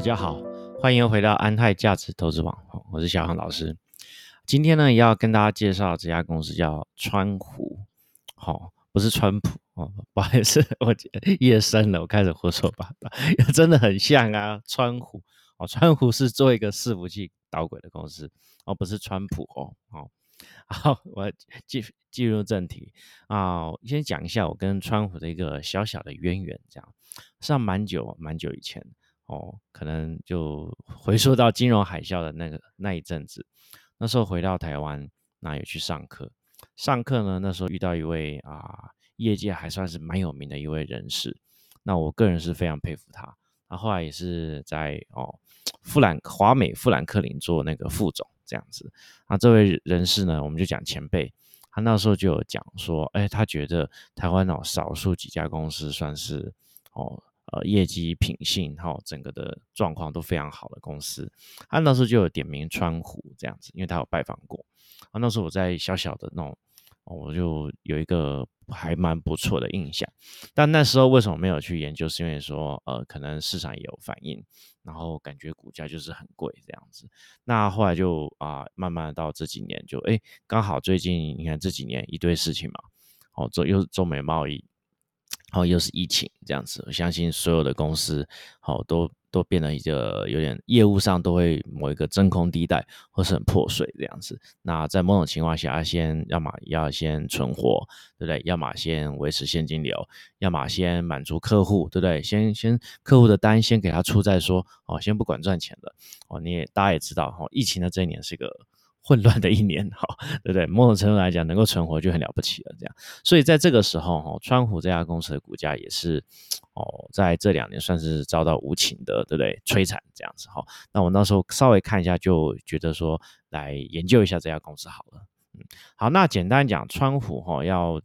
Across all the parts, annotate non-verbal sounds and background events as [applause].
大家好，欢迎回到安泰价值投资网，我是小航老师。今天呢，要跟大家介绍这家公司叫川湖，好，不是川普哦，[laughs] 不好意思，我夜深了，我开始胡说八道，[laughs] 真的很像啊，川湖哦，川湖是做一个伺服器导轨的公司哦，不是川普哦，好，[laughs] 好，我进进入正题啊，先讲一下我跟川湖的一个小小的渊源，这样，上蛮久蛮久以前。哦，可能就回溯到金融海啸的那个那一阵子，那时候回到台湾，那有去上课。上课呢，那时候遇到一位啊，业界还算是蛮有名的一位人士。那我个人是非常佩服他。他后来也是在哦，富兰华美富兰克林做那个副总这样子。那这位人士呢，我们就讲前辈，他那时候就有讲说，哎，他觉得台湾哦，少数几家公司算是哦。呃，业绩、品性，哈，整个的状况都非常好的公司，他那时候就有点名川湖这样子，因为他有拜访过。啊，那时候我在小小的那种，我就有一个还蛮不错的印象。但那时候为什么没有去研究？是因为说，呃，可能市场也有反应，然后感觉股价就是很贵这样子。那后来就啊，慢慢到这几年，就哎，刚好最近你看这几年一堆事情嘛，哦，做又是中美贸易。然后又是疫情这样子，我相信所有的公司，好都都变得一个有点业务上都会某一个真空地带，或是很破碎这样子。那在某种情况下，先要么要先存活，对不对？要么先维持现金流，要么先满足客户，对不对？先先客户的单先给他出再说，哦，先不管赚钱了，哦，你也大家也知道，哈，疫情的这一年是个。混乱的一年，哈，[laughs] 对不对？某种程度来讲，能够存活就很了不起了。这样，所以在这个时候，哈，川湖这家公司的股价也是，哦，在这两年算是遭到无情的，对不对？摧残这样子，哈。那我那时候稍微看一下，就觉得说，来研究一下这家公司好了。嗯，好，那简单讲，川湖，哈，要。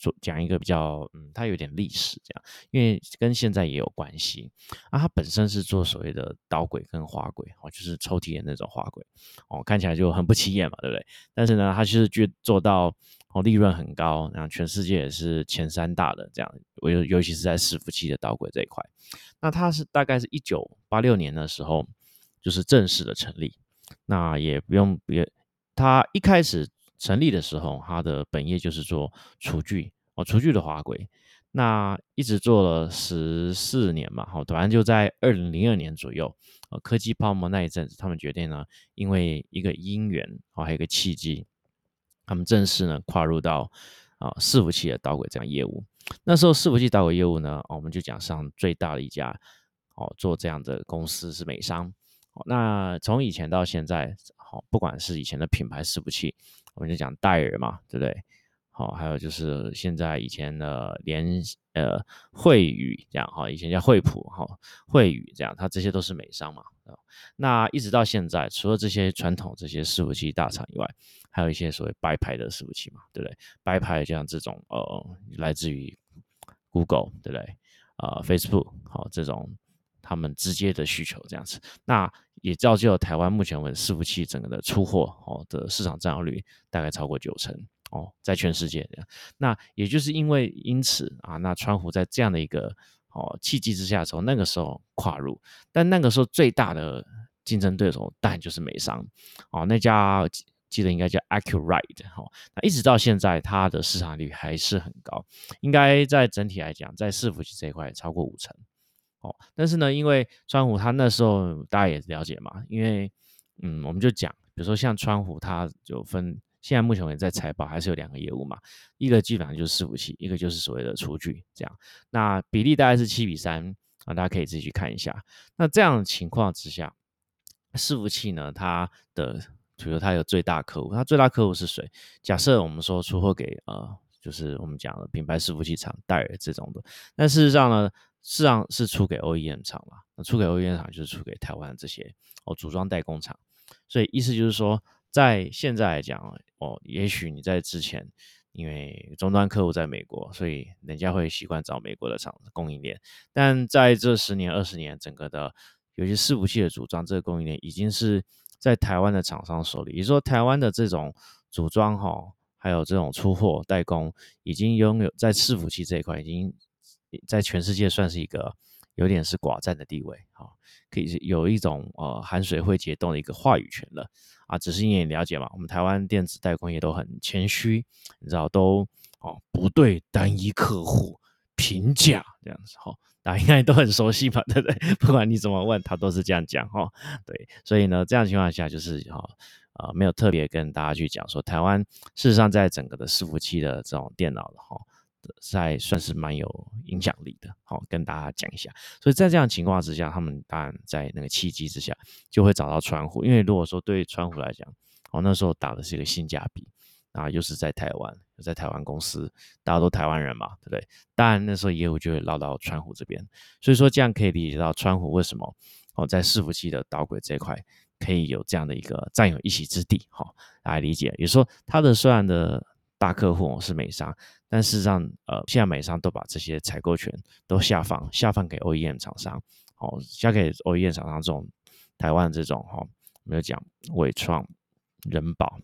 说讲一个比较，嗯，它有点历史这样，因为跟现在也有关系啊。它本身是做所谓的导轨跟滑轨，哦，就是抽屉的那种滑轨，哦，看起来就很不起眼嘛，对不对？但是呢，它其实就做到哦，利润很高，然后全世界也是前三大的这样，尤尤其是在伺服器的导轨这一块。那它是大概是一九八六年的时候，就是正式的成立。那也不用别，它一开始。成立的时候，它的本业就是做厨具哦，厨具的滑轨。那一直做了十四年嘛，好，突然就在二零零二年左右，呃，科技泡沫那一阵子，他们决定呢，因为一个因缘哦，还有一个契机，他们正式呢跨入到啊伺服器的导轨这样业务。那时候伺服器导轨业务呢，我们就讲上最大的一家哦，做这样的公司是美商。那从以前到现在，好，不管是以前的品牌伺服器。我们就讲戴尔嘛，对不对？好，还有就是现在以前的联呃惠宇这样哈，以前叫惠普哈，惠宇这样，它这些都是美商嘛。那一直到现在，除了这些传统这些伺服器大厂以外，还有一些所谓白牌的伺服器嘛，对不对？白牌像这种呃，来自于 Google，对不对？啊，Facebook 好，这种他们直接的需求这样子。那也造就了台湾目前为止伺服器整个的出货哦的市场占有率大概超过九成哦，在全世界这样。那也就是因为因此啊，那川湖在这样的一个哦契机之下，从那个时候跨入，但那个时候最大的竞争对手当然就是美商哦，那家记得应该叫 Accurate 哈，那一直到现在它的市场率还是很高，应该在整体来讲，在伺服器这一块超过五成。哦，但是呢，因为川湖他那时候大家也了解嘛，因为嗯，我们就讲，比如说像川湖，它就分现在目前为止在财报还是有两个业务嘛，一个基本上就是伺服器，一个就是所谓的厨具这样，那比例大概是七比三啊，大家可以自己去看一下。那这样的情况之下，伺服器呢，它的比如它有最大客户，它最大客户是谁？假设我们说出货给呃，就是我们讲的品牌伺服器厂戴尔这种的，但事实上呢？事实上是出给 OEM 厂嘛，那出给 OEM 厂就是出给台湾这些哦组装代工厂，所以意思就是说，在现在来讲哦，也许你在之前，因为终端客户在美国，所以人家会习惯找美国的厂供应链，但在这十年二十年，整个的有些伺服器的组装这个供应链已经是在台湾的厂商手里，也就是说，台湾的这种组装哈，还有这种出货代工，已经拥有在伺服器这一块已经。在全世界算是一个有点是寡占的地位，哈，可以有一种呃含水会结冻的一个话语权了啊。只是你也了解嘛，我们台湾电子代工业都很谦虚，你知道都哦不对单一客户评价这样子哈，大家应该都很熟悉吧，对不对？[laughs] 不管你怎么问，他都是这样讲哈。对，所以呢，这样情况下就是哈呃没有特别跟大家去讲说，台湾事实上在整个的伺服器的这种电脑的哈。在算是蛮有影响力的，好跟大家讲一下。所以在这样情况之下，他们当然在那个契机之下，就会找到川湖。因为如果说对川湖来讲，哦那时候打的是一个性价比，啊又是在台湾，在台湾公司，大家都台湾人嘛，对不对？当然那时候业务就会绕到川湖这边。所以说这样可以理解到川湖为什么哦在伺服器的导轨这一块可以有这样的一个占有一席之地，好来理解。也说它的虽然的。大客户是美商，但事实上，呃，现在美商都把这些采购权都下放，下放给 OEM 厂商，哦，下给 OEM 厂商这种台湾这种哈，没有讲伟创、人保。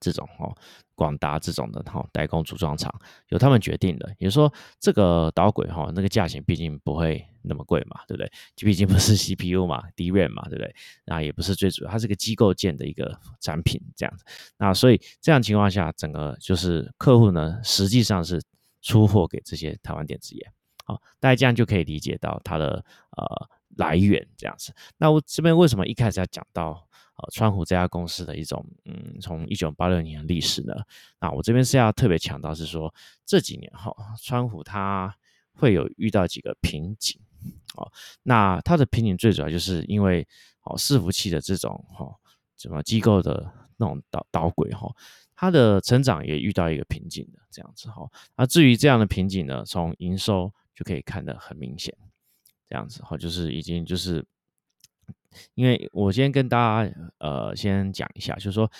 这种哦，广达这种的哈代工组装厂由他们决定的，也就是说这个导轨哈那个价钱毕竟不会那么贵嘛，对不对？毕竟不是 CPU 嘛，DRAM 嘛，对不对？那也不是最主要，它是个机构件的一个产品这样子。那所以这样情况下，整个就是客户呢实际上是出货给这些台湾电子业，好，大家这样就可以理解到它的呃来源这样子。那我这边为什么一开始要讲到？呃，川湖这家公司的一种，嗯，从一九八六年的历史呢，那我这边是要特别强调是说，这几年哈，川湖它会有遇到几个瓶颈，哦，那它的瓶颈最主要就是因为哦，伺服器的这种哈，什么机构的那种导导轨哈，它的成长也遇到一个瓶颈的这样子哈，那至于这样的瓶颈呢，从营收就可以看得很明显，这样子哈，就是已经就是。因为我先跟大家呃先讲一下，就是说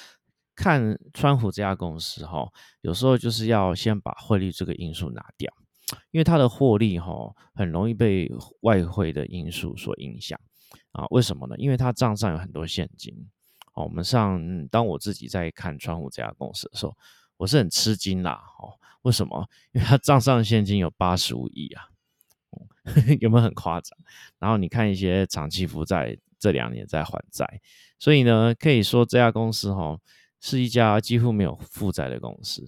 看川普这家公司哈，有时候就是要先把汇率这个因素拿掉，因为它的获利哈很容易被外汇的因素所影响啊。为什么呢？因为它账上有很多现金哦。我们上当我自己在看川湖这家公司的时候，我是很吃惊啦哦。为什么？因为它账上现金有八十五亿啊，[laughs] 有没有很夸张？然后你看一些长期负债。这两年在还债，所以呢，可以说这家公司哈是一家几乎没有负债的公司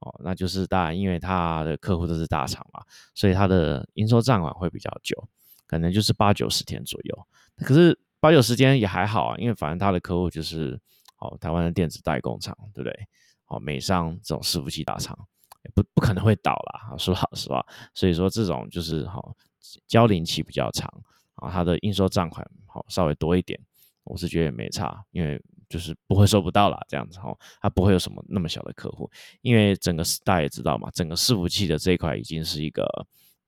哦。那就是当然，因为它的客户都是大厂嘛，所以它的应收账款会比较久，可能就是八九十天左右。可是八九十天也还好啊，因为反正它的客户就是哦台湾的电子代工厂，对不对？哦美商这种伺服器大厂，不不可能会倒啦，[laughs] 说老实话。所以说这种就是好交零期比较长。啊，它的应收账款好稍微多一点，我是觉得也没差，因为就是不会收不到啦，这样子哈，它不会有什么那么小的客户，因为整个大家也知道嘛，整个伺服器的这一块已经是一个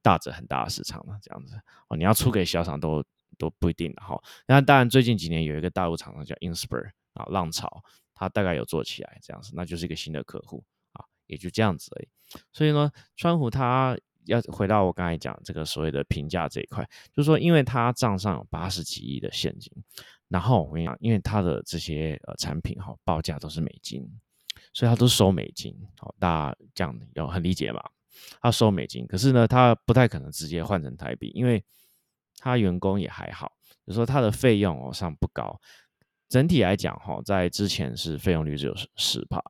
大者很大的市场了，这样子哦，你要出给小厂都都不一定的哈。那当然最近几年有一个大陆厂商叫 Inspire 啊，浪潮，它大概有做起来这样子，那就是一个新的客户，也就这样子而已。所以呢，川普他。要回到我刚才讲这个所谓的评价这一块，就是说，因为他账上有八十几亿的现金，然后我跟你讲，因为他的这些呃产品哈报价都是美金，所以他都收美金，好，大家这样要很理解嘛？他收美金，可是呢，他不太可能直接换成台币，因为他员工也还好，就说他的费用哦上不高，整体来讲哈，在之前是费用率只有十十帕。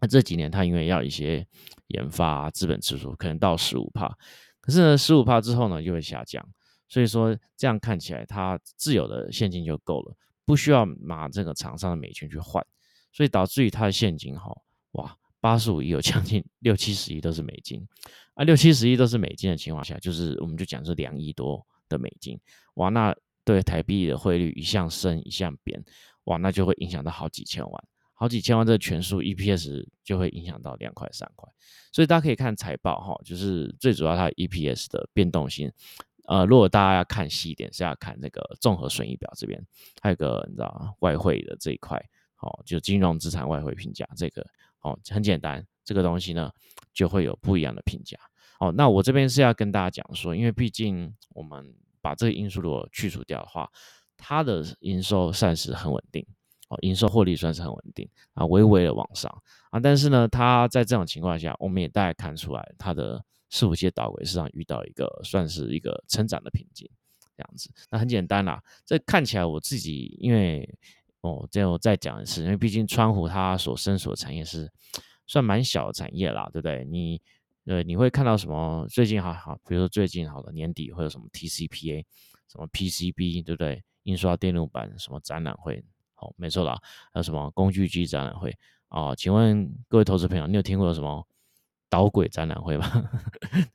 那这几年他因为要一些研发资本支出，可能到十五帕，可是呢十五帕之后呢就会下降，所以说这样看起来他自有的现金就够了，不需要拿这个厂商的美金去换，所以导致于他的现金哈哇八十五亿有将近 [laughs] 六七十亿都是美金，啊六七十亿都是美金的情况下，就是我们就讲是两亿多的美金，哇那对台币的汇率一向升一向贬，哇那就会影响到好几千万。好几千万这个权数 EPS 就会影响到两块三块，所以大家可以看财报哈，就是最主要它 EPS 的变动性。呃，如果大家要看细一点，是要看那个综合损益表这边，还有个你知道外汇的这一块，哦，就金融资产外汇评价这个，哦，很简单，这个东西呢就会有不一样的评价。哦，那我这边是要跟大家讲说，因为毕竟我们把这个因素如果去除掉的话，它的营收算是很稳定。哦，营收获利算是很稳定啊，微微的往上啊，但是呢，它在这种情况下，我们也大概看出来它的伺服器导轨市场遇到一个算是一个成长的瓶颈，这样子。那很简单啦，这看起来我自己因为哦，这我再讲一次，因为毕竟川湖它所身所产业是算蛮小的产业啦，对不对？你呃你会看到什么？最近好好，比如说最近好了年底会有什么 TCPA，什么 PCB，对不对？印刷电路板什么展览会？好，没错啦，还有什么工具机展览会啊？请问各位投资朋友，你有听过什么导轨展览会吧？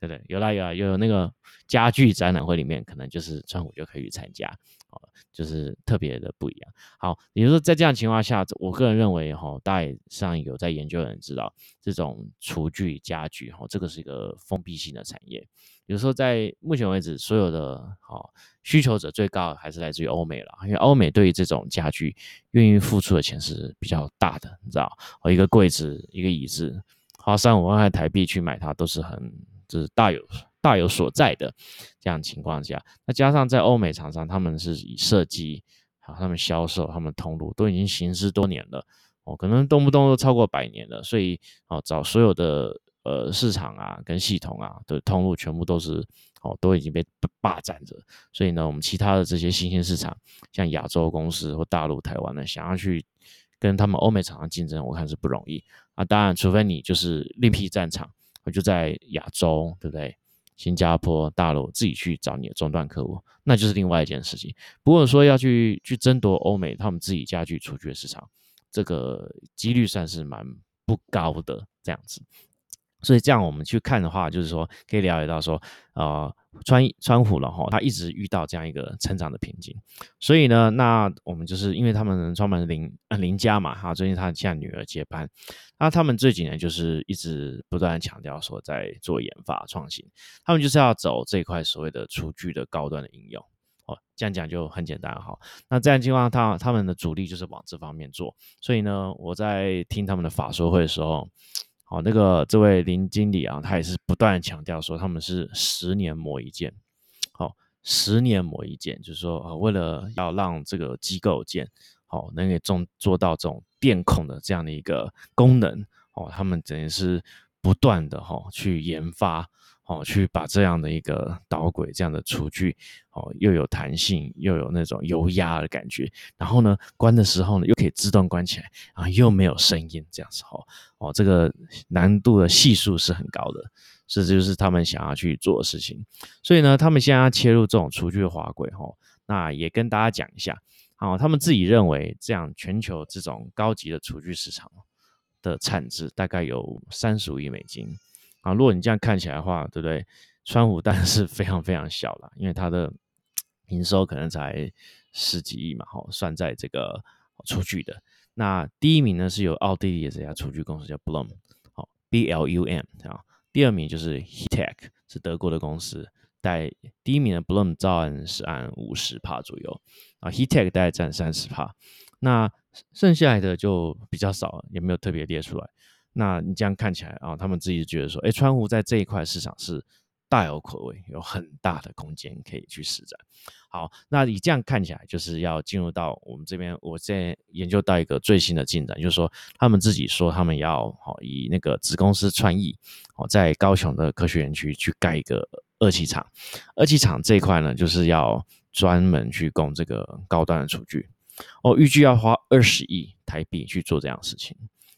对不对？有啦有啦，有那个家具展览会里面，可能就是川普就可以去参加，哦，就是特别的不一样。好，也就是说在这样情况下，我个人认为哈，大家上有在研究的人知道，这种厨具家具哈，这个是一个封闭性的产业。有时候在目前为止，所有的好需求者最高还是来自于欧美了，因为欧美对于这种家具愿意付出的钱是比较大的，你知道，哦，一个柜子、一个椅子，花三五万块台币去买它，都是很就是大有大有所在的这样情况下，那加上在欧美厂商，他们是以设计好，他们销售、他们通路都已经行之多年了，哦，可能动不动都超过百年了，所以哦，找所有的。呃，市场啊，跟系统啊的通路全部都是哦，都已经被霸占着。所以呢，我们其他的这些新兴市场，像亚洲公司或大陆、台湾呢，想要去跟他们欧美厂商竞争，我看是不容易啊。当然，除非你就是另辟战场，我就在亚洲，对不对？新加坡、大陆自己去找你的终端客户，那就是另外一件事情。不过说要去去争夺欧美他们自己家具出去的市场，这个几率算是蛮不高的，这样子。所以这样我们去看的话，就是说可以了解到说，呃，川川虎了哈，他一直遇到这样一个成长的瓶颈。所以呢，那我们就是因为他们创办林林家嘛，哈，最近他现在女儿接班，那他们这几年就是一直不断强调说在做研发创新，他们就是要走这一块所谓的厨具的高端的应用。哦，这样讲就很简单哈。那这样情况，他他们的主力就是往这方面做。所以呢，我在听他们的法说会的时候。哦，那个这位林经理啊，他也是不断强调说，他们是十年磨一剑。好，十年磨一剑，就是说，呃，为了要让这个机构件好能给做做到这种电控的这样的一个功能，哦，他们等于是不断的哈去研发。哦，去把这样的一个导轨这样的厨具，哦，又有弹性，又有那种油压的感觉，然后呢，关的时候呢，又可以自动关起来，啊，又没有声音，这样子哦，哦，这个难度的系数是很高的，这就是他们想要去做的事情。所以呢，他们现在要切入这种厨具的滑轨，哈，那也跟大家讲一下，哦，他们自己认为这样全球这种高级的厨具市场的产值大概有三十五亿美金。啊，如果你这样看起来的话，对不对？川普当然是非常非常小了，因为它的营收可能才十几亿嘛，哈，算在这个厨具的。那第一名呢是由奥地利的这家厨具公司叫 Blum，好，B L U M 啊。第二名就是 Hetek，是德国的公司，带第一名的 Blum 照案是按五十帕左右，啊，Hetek 大概占三十帕，那剩下来的就比较少，也没有特别列出来。那你这样看起来啊，他们自己觉得说，哎，川湖在这一块市场是大有可为，有很大的空间可以去施展。好，那你这样看起来，就是要进入到我们这边，我现在研究到一个最新的进展，就是说他们自己说他们要好以那个子公司创意，哦，在高雄的科学园区去盖一个二期厂，二期厂这一块呢，就是要专门去供这个高端的厨具，哦，预计要花二十亿台币去做这样的事情。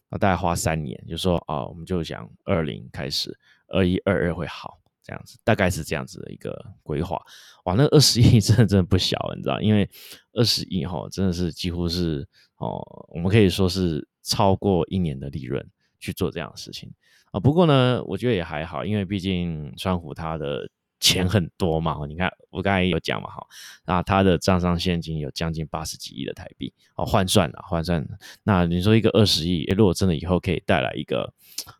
那大概花三年，就说啊，我们就想二零开始，二一二二会好这样子，大概是这样子的一个规划。哇，那二十亿 [laughs] 真的真的不小，你知道？因为二十亿哈，真的是几乎是哦，我们可以说是超过一年的利润去做这样的事情啊。不过呢，我觉得也还好，因为毕竟川湖它的。钱很多嘛？你看我刚才有讲嘛，哈，那他的账上现金有将近八十几亿的台币，哦，换算了，换算。那你说一个二十亿，如果真的以后可以带来一个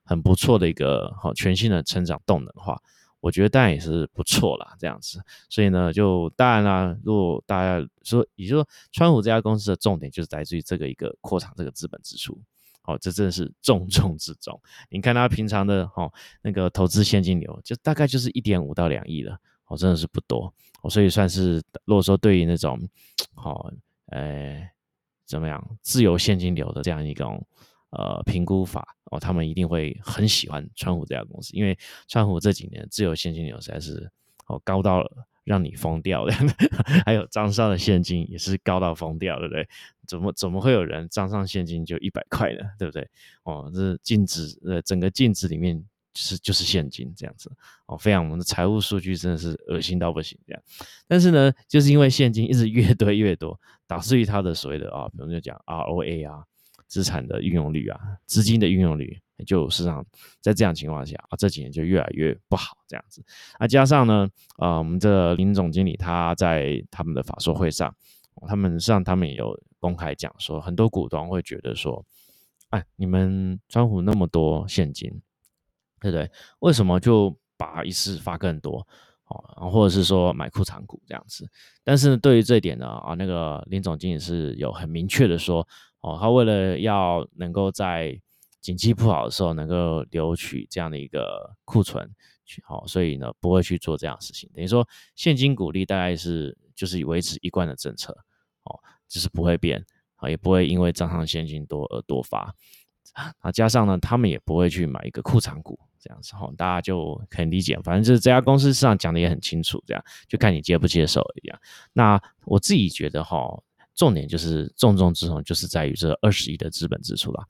很不错的一个好全新的成长动能的话，我觉得当然也是不错啦，这样子。所以呢，就当然啦，如果大家说，也就是说，川湖这家公司的重点就是来自于这个一个扩厂这个资本支出。哦，这真的是重中之重。你看他平常的哦，那个投资现金流，就大概就是一点五到两亿了。哦，真的是不多。哦，所以算是如果说对于那种，好，呃，怎么样，自由现金流的这样一种，呃评估法哦，他们一定会很喜欢川湖这家公司，因为川湖这几年自由现金流实在是哦高到了让你疯掉的，[laughs] 还有账上的现金也是高到疯掉，对不对？怎么怎么会有人账上现金就一百块呢？对不对？哦，这净值呃整个净值里面。是就是现金这样子哦，非常我们的财务数据真的是恶心到不行这样，但是呢，就是因为现金一直越堆越多，导致于它的所谓的啊，比如就讲 ROA 啊，资产的运用率啊，资金的运用率，就市场在这样情况下啊，这几年就越来越不好这样子。啊，加上呢，啊，我们的林总经理他在他们的法说会上，他们实际上他们也有公开讲说，很多股东会觉得说，哎，你们川湖那么多现金。对不对？为什么就把一次发更多哦，或者是说买库藏股这样子？但是对于这一点呢，啊，那个林总经理是有很明确的说，哦，他为了要能够在景气不好的时候能够留取这样的一个库存，好，所以呢不会去做这样的事情。等于说现金股利大概是就是维持一贯的政策，哦，就是不会变啊，也不会因为账上现金多而多发啊，加上呢，他们也不会去买一个库藏股。这样子哈，大家就可以理解。反正就是这家公司上讲的也很清楚，这样就看你接不接受一样。那我自己觉得哈，重点就是重中之重，就是在于这二十亿的资本支出啦。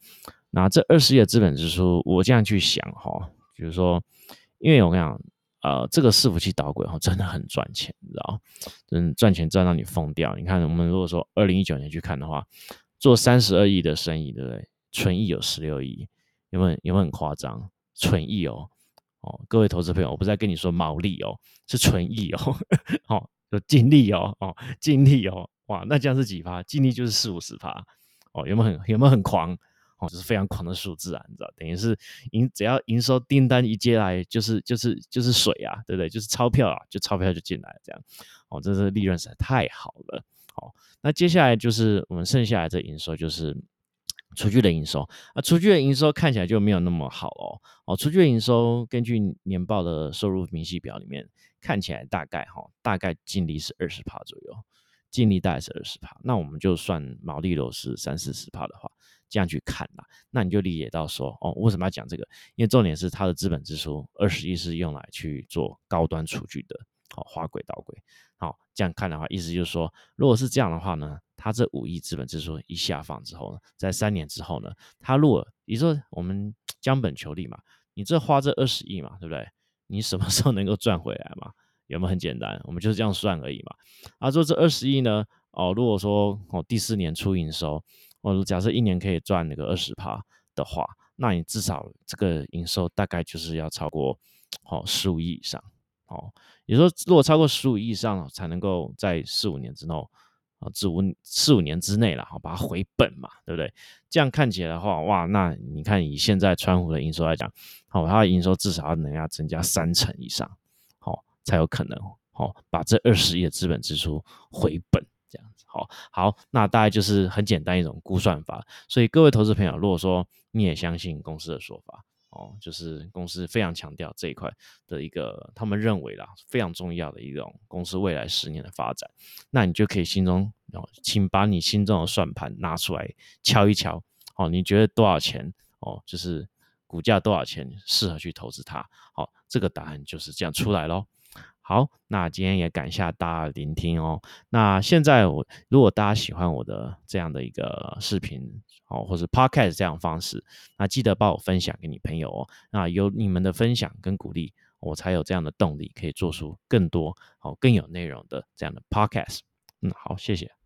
那这二十亿的资本支出，我这样去想哈，比如说，因为我跟你讲，呃，这个伺服器导轨哈，真的很赚钱，你知道嗯，赚钱赚到你疯掉。你看，我们如果说二零一九年去看的话，做三十二亿的生意，对不对？纯益有十六亿，有没有？有没有很夸张？纯益哦，哦，各位投资朋友，我不是在跟你说毛利哦，是纯益哦，好，[laughs] 有净利哦，哦，净利哦，哇，那这样是几趴？净利就是四五十趴，哦，有没有很有没有很狂？哦，这是非常狂的数字啊，你知道，等于是营只要营收订单一接来，就是就是就是水啊，对不对？就是钞票啊，就钞票就进来这样，哦，这是利润实在太好了，好，那接下来就是我们剩下来这营收就是。厨具的营收啊，厨具的营收看起来就没有那么好哦。哦，厨具的营收根据年报的收入明细表里面看起来大概哈，大概净利是二十帕左右，净利大概是二十帕。那我们就算毛利率是三四十帕的话，这样去看啦，那你就理解到说哦，为什么要讲这个？因为重点是它的资本支出二十亿是用来去做高端厨具的，好，滑轨导轨。好，这样看的话，意思就是说，如果是这样的话呢？它这五亿资本支出一下放之后呢，在三年之后呢，它如果你说我们将本求利嘛，你这花这二十亿嘛，对不对？你什么时候能够赚回来嘛？有没有很简单？我们就是这样算而已嘛。啊，说这二十亿呢，哦，如果说哦第四年出营收，哦假设一年可以赚那个二十趴的话，那你至少这个营收大概就是要超过哦十五亿以上。哦，也说如果超过十五亿以上，才能够在四五年之后。啊，至五四五年之内了，好把它回本嘛，对不对？这样看起来的话，哇，那你看以现在川湖的营收来讲，好，它的营收至少要能要增加三成以上，好，才有可能，好，把这二十亿的资本支出回本，好，好，那大概就是很简单一种估算法。所以各位投资朋友，如果说你也相信公司的说法。哦，就是公司非常强调这一块的一个，他们认为啦非常重要的一种公司未来十年的发展，那你就可以心中哦，请把你心中的算盘拿出来敲一敲哦，你觉得多少钱哦，就是股价多少钱适合去投资它？好，这个答案就是这样出来咯。好，那今天也感谢大家聆听哦。那现在我如果大家喜欢我的这样的一个视频哦，或是 podcast 这样方式，那记得帮我分享给你朋友哦。那有你们的分享跟鼓励，我才有这样的动力，可以做出更多好、更有内容的这样的 podcast。嗯，好，谢谢。